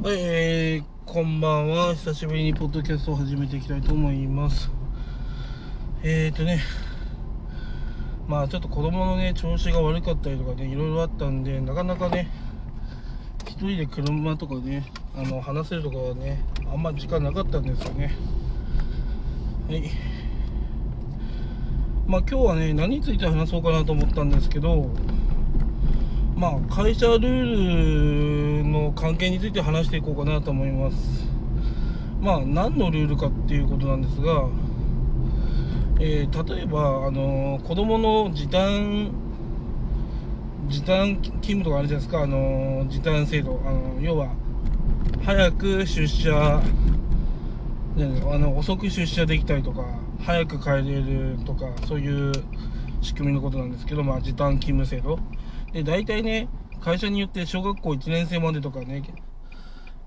はい、えー、こんばんは。久しぶりにポッドキャストを始めていきたいと思います。えーとね、まあちょっと子供のね、調子が悪かったりとかね、いろいろあったんで、なかなかね、一人で車とかね、あの、話せるとかはね、あんま時間なかったんですよね。はい。まあ今日はね、何について話そうかなと思ったんですけど、まあ、会社ルールの関係について話していこうかなと思います。まあ、何のルールかっていうことなんですが、えー例えば、あの子供の時短、時短勤務とかあるじゃないですか、あの時短制度。あの要は、早く出社、ねあの遅く出社できたりとか、早く帰れるとか、そういう仕組みのことなんですけど、まあ、時短勤務制度。で、大体ね、会社によって小学校1年生までとかね、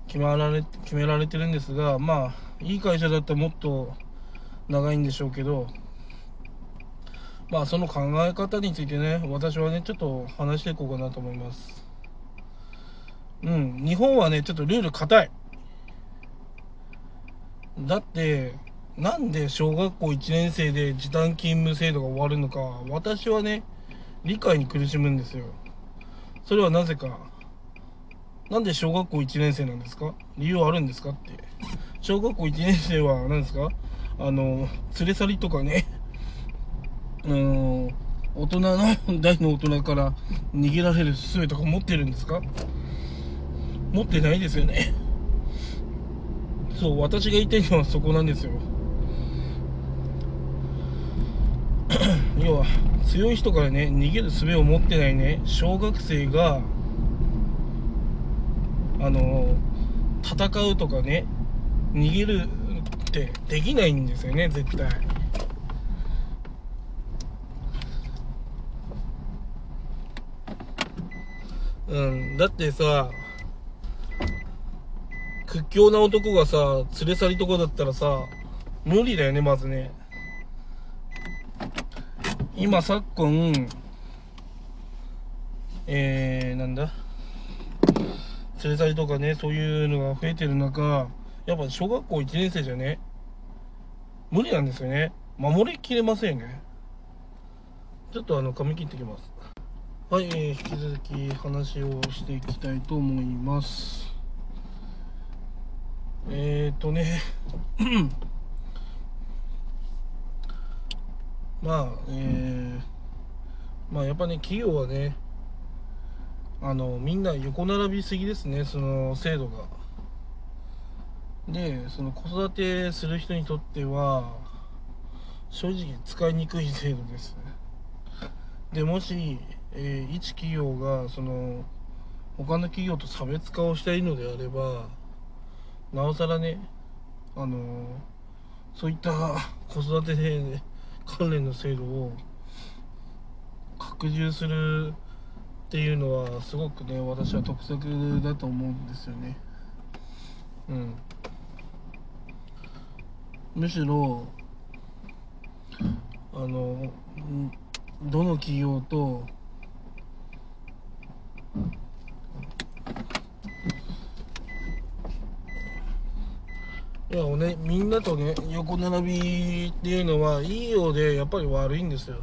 決められ、決められてるんですが、まあ、いい会社だったらもっと長いんでしょうけど、まあ、その考え方についてね、私はね、ちょっと話していこうかなと思います。うん、日本はね、ちょっとルール硬い。だって、なんで小学校1年生で時短勤務制度が終わるのか、私はね、理解に苦しむんですよ。それはなぜか。なんで小学校1年生なんですか？理由はあるんですかって。小学校1年生は何ですか？あの、連れ去りとかね、あの、大人の、大の大人から逃げられる術とか持ってるんですか？持ってないですよね。そう、私が言いたいのはそこなんですよ。要は強い人からね逃げる術を持ってないね小学生があの戦うとかね逃げるってできないんですよね絶対。うんだってさ屈強な男がさ連れ去りとかだったらさ無理だよねまずね。今昨今えー、なんだ？連れ去りとかねそういうのが増えてる中やっぱ小学校1年生じゃね無理なんですよね。守りきれませんね。ちょっとあの髪切ってきます。はい、えー引き続き話をしていきたいと思います。えーとね。まあ、えー、まあやっぱね、企業はね、あの、みんな横並びすぎですね、その制度が。で、その子育てする人にとっては、正直使いにくい制度です。で、もし、えー一企業が、その、他の企業と差別化をしたいのであれば、なおさらね、あの、そういった子育てで、ね、関連の制度を拡充するっていうのはすごくね私は得策だと思うんですよね。うん。むしろあのどの企業といやねみんなとね横並びっていうのはいいようでやっぱり悪いんですよ。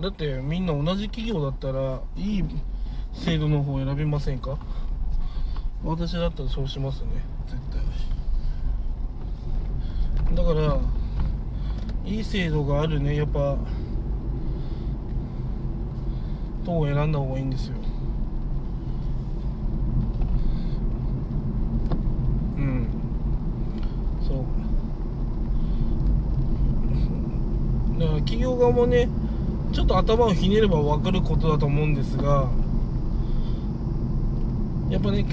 だってみんな同じ企業だったらいい制度の方を選びませんか？私だったらそうしますね絶対。だからいい制度があるねやっぱ党を選んだ方がいいんですようんそうだから企業側もねちょっと頭をひねれば分かることだと思うんですがやっぱね今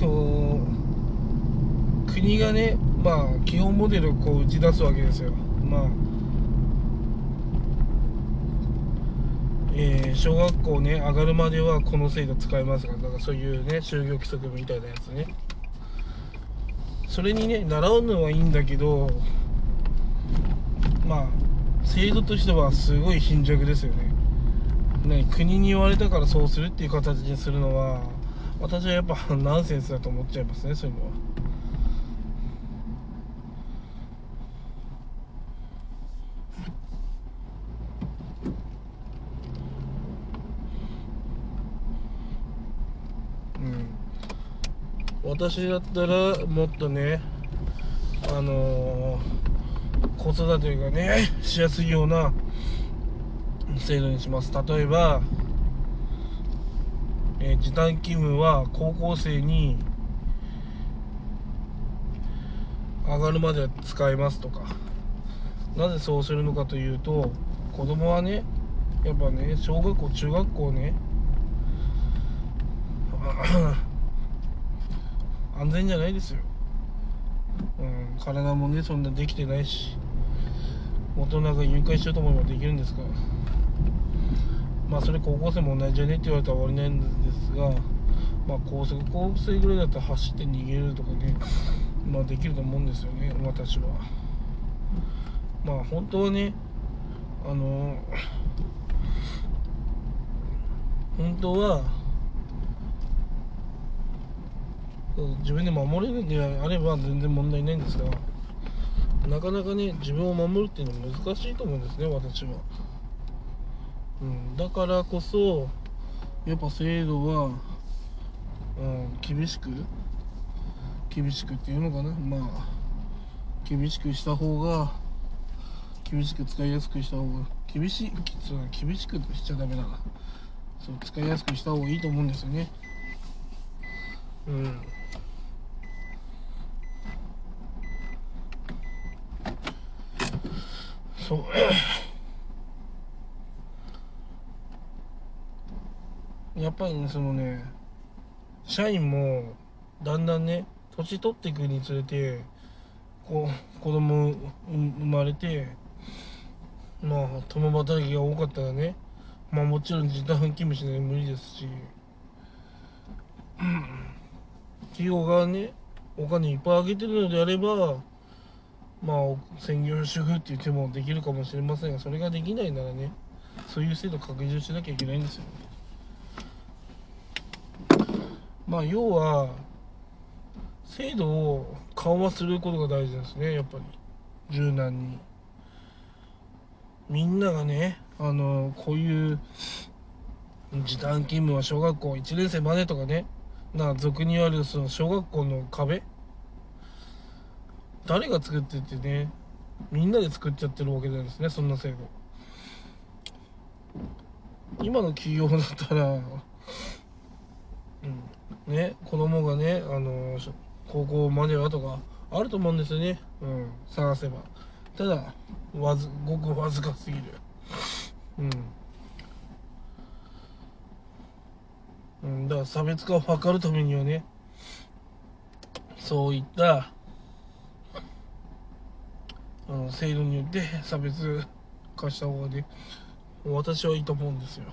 日国がねまあ基本モデルをこう打ち出すわけですよ。まあえー小学校ね上がるまではこの制度使えますからだからそういうね就業規則みたいなやつね。それにね習うのはいいんだけどまあ制度としてはすごい貧弱ですよねね国に言われたからそうするっていう形にするのは私はやっぱ ナンセンスだと思っちゃいますねそういうのは。うん、私だったらもっとねあのー、子育てがねしやすいような制度にします。例えば、えー、時短勤務は高校生に上がるまで使えますとか。なぜそうするのかというと子供はねやっぱね小学校中学校ね 安全じゃないですよ、うん、体もねそんなできてないし大人が誘拐しようと思えばできるんですから。まあそれ高校生も同じじゃねって言われたら終わりなんですがまあ高速高生ぐらいだったら走って逃げるとかねまあできると思うんですよね私は。まあ本当はねあの本当は自分で守れるんであれば全然問題ないんですがなかなかね自分を守るっていうのは難しいと思うんですね私は。うん、だからこそやっぱ制度は、うん、厳しく厳しくっていうのかな。まあ厳しくした方が厳しく使いやすくした方が厳しい厳しくしちゃダメだな。そう使いやすくした方がいいと思うんですよね。うん。そう。やっぱりねそのね社員もだんだんね年取っていくにつれてこう子供生まれてまあ共働きが多かったらねまあもちろん時短勤務しないと無理ですし企業がねお金いっぱいあげてるのであればまあ専業主婦っていう手もできるかもしれませんがそれができないならねそういう制度拡充しなきゃいけないんですよね。まあ要は制度を緩和することが大事ですねやっぱり。柔軟に。みんながねあのこういう時短勤務は小学校1年生までとかねな俗に言われるその小学校の壁？誰が作ってってねみんなで作っちゃってるわけなんですねそんな制度。今の企業だったらうんね子供がねあの高校まではとかあると思うんですよね。うん探せば。ただわずごくわずかすぎる。うん。うん、だから差別化を図るためにはねそういったあの制度によって差別化した方がね私はいいと思うんですよ。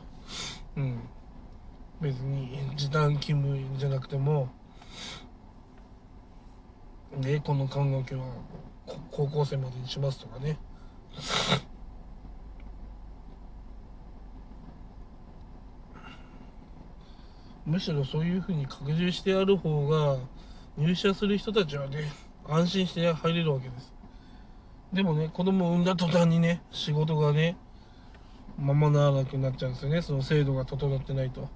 うん。別に時短勤務じゃなくてもでこの看護師は高校生までにしますとかね。むしろそういうふうに拡充してある方が入社する人たちはね安心して入れるわけです。でもね子供を産んだ途端にね仕事がねままならなくなっちゃうんですよね。その制度が整ってないと。だか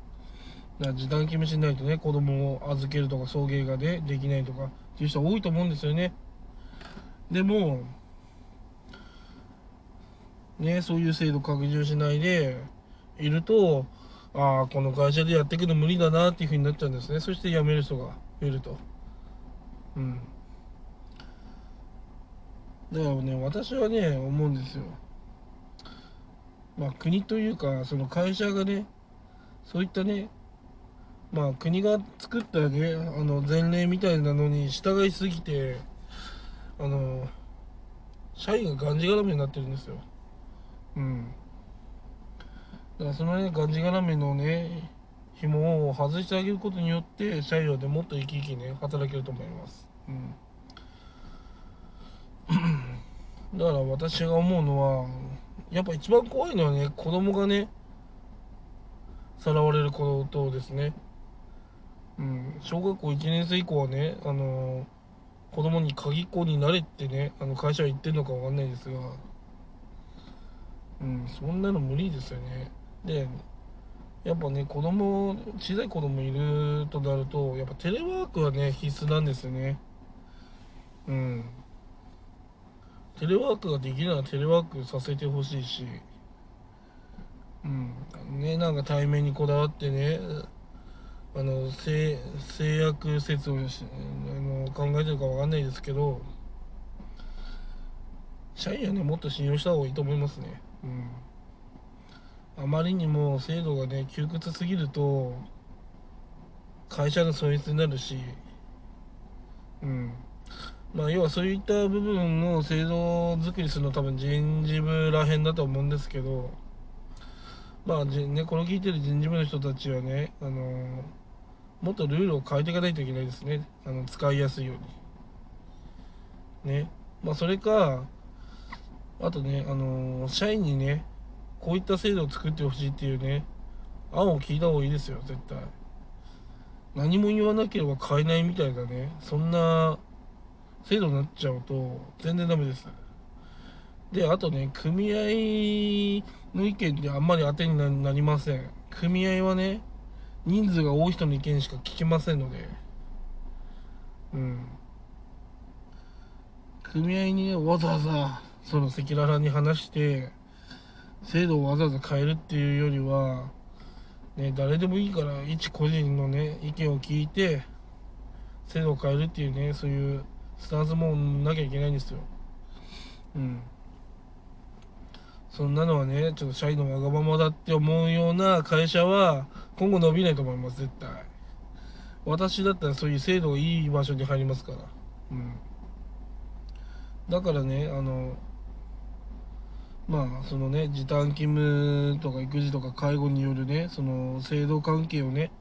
ら。時短勤務しないとね子供を預けるとか送迎がねできないとかっていう人多いと思うんですよね。でもねそういう制度拡充しないでいるとああこの会社でやっていくの無理だなっていうふうになっちゃうんですね。そして辞める人がいると。うん。だからね私はね思うんですよ。まあ国というかその会社がねそういったねまあ国が作ったねあの前例みたいなのに従いすぎてあの社員ががんじがらめになってるんですよ。うん。だからそのねがんじがらめのね紐を外してあげることによって社員はもっと生き生きね働けると思います。うん。だから私が思うのはやっぱ一番怖いのはね子供がねさらわれることですね。うん、小学校1年生以降はね、あの子供に鍵っ子になれってね、あの会社は言ってるのかわかんないですが、うん、そんなの無理ですよね。で、やっぱね、子供、小さい子供いるとなると、やっぱテレワークはね、必須なんですよね。うん。テレワークができるならテレワークさせてほしいし、うん。ね、なんか対面にこだわってね、あの、制約説をあの考えてるかわかんないですけど、社員はね、もっと信用した方がいいと思いますね。うん。あまりにも制度がね窮屈すぎると会社の損失になるしうん。まあ要はそういった部分の制度作りするの多分人事部らへんだと思うんですけどまあねこの聞いてる人事部の人たちはねあのもっとルールを変えていかないといけないですね。あの使いやすいように。ね。まあそれかあとねあの社員にねこういった制度を作ってほしいっていうね案を聞いた方がいいですよ絶対。何も言わなければ買えないみたいなねそんな制度になっちゃうと全然ダメです。であとね組合の意見ってあんまり当てになりません。組合はね人数が多い人の意見しか聞けませんので。うん。組合にねわざわざその赤裸々に話して制度をわざわざ変えるっていうよりは、ね、誰でもいいから一個人のね意見を聞いて制度を変えるっていうねそういうスタンスもなきゃいけないんですよ。うん。そんなのはねちょっと社員のわがままだって思うような会社は今後伸びないと思います絶対。私だったらそういう制度がいい場所に入りますから。うん。だからねあのまあそのね時短勤務とか育児とか介護によるねその制度関係をね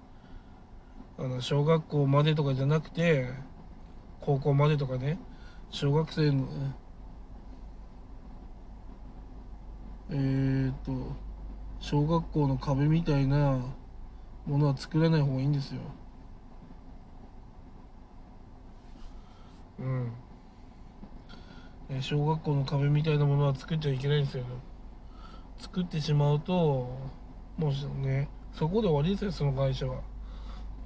あの小学校までとかじゃなくて高校までとかね小学生のえー、っと小学校の壁みたいなものは作らない方がいいんですよ。うん。小学校の壁みたいなものは作っちゃいけないんですよ、作ってしまうともうねそこで終わりですよその会社は。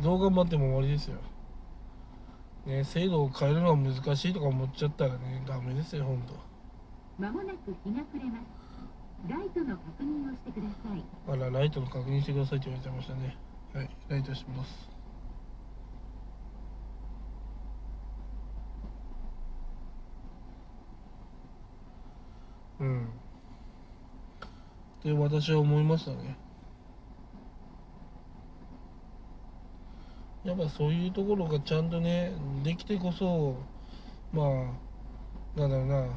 どう頑張っても終わりですよ。ね制度を変えるのは難しいとか思っちゃったらねダメですよ本当。まもなく日が暮れます。ライトの確認をしてください。あらライトの確認してくださいって言われてましたね。はいライトしますうんって私は思いましたね。やっぱそういうところがちゃんとねできてこそまあなんだろうな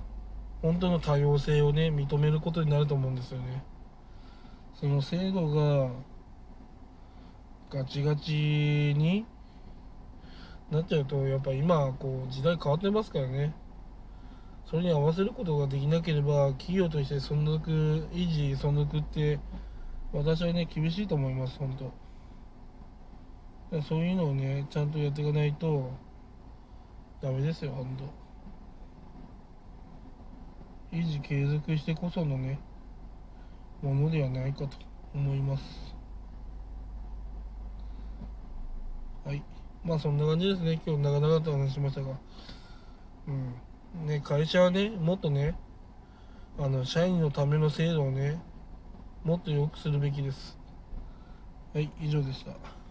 本当の多様性をね認めることになると思うんですよね。その制度がガチガチになっちゃうとやっぱ今こう時代変わってますからね。それに合わせることができなければ企業として存続維持存続って私はね厳しいと思います本当。そういうのをねちゃんとやっていかないとダメですよ本当。維持継続してこそのねものではないかと思います。はい。まあそんな感じですね。今日長々と話しましたが。うん。ね、会社はね、もっとね、あの、社員のための制度をね、もっと良くするべきです。はい、以上でした。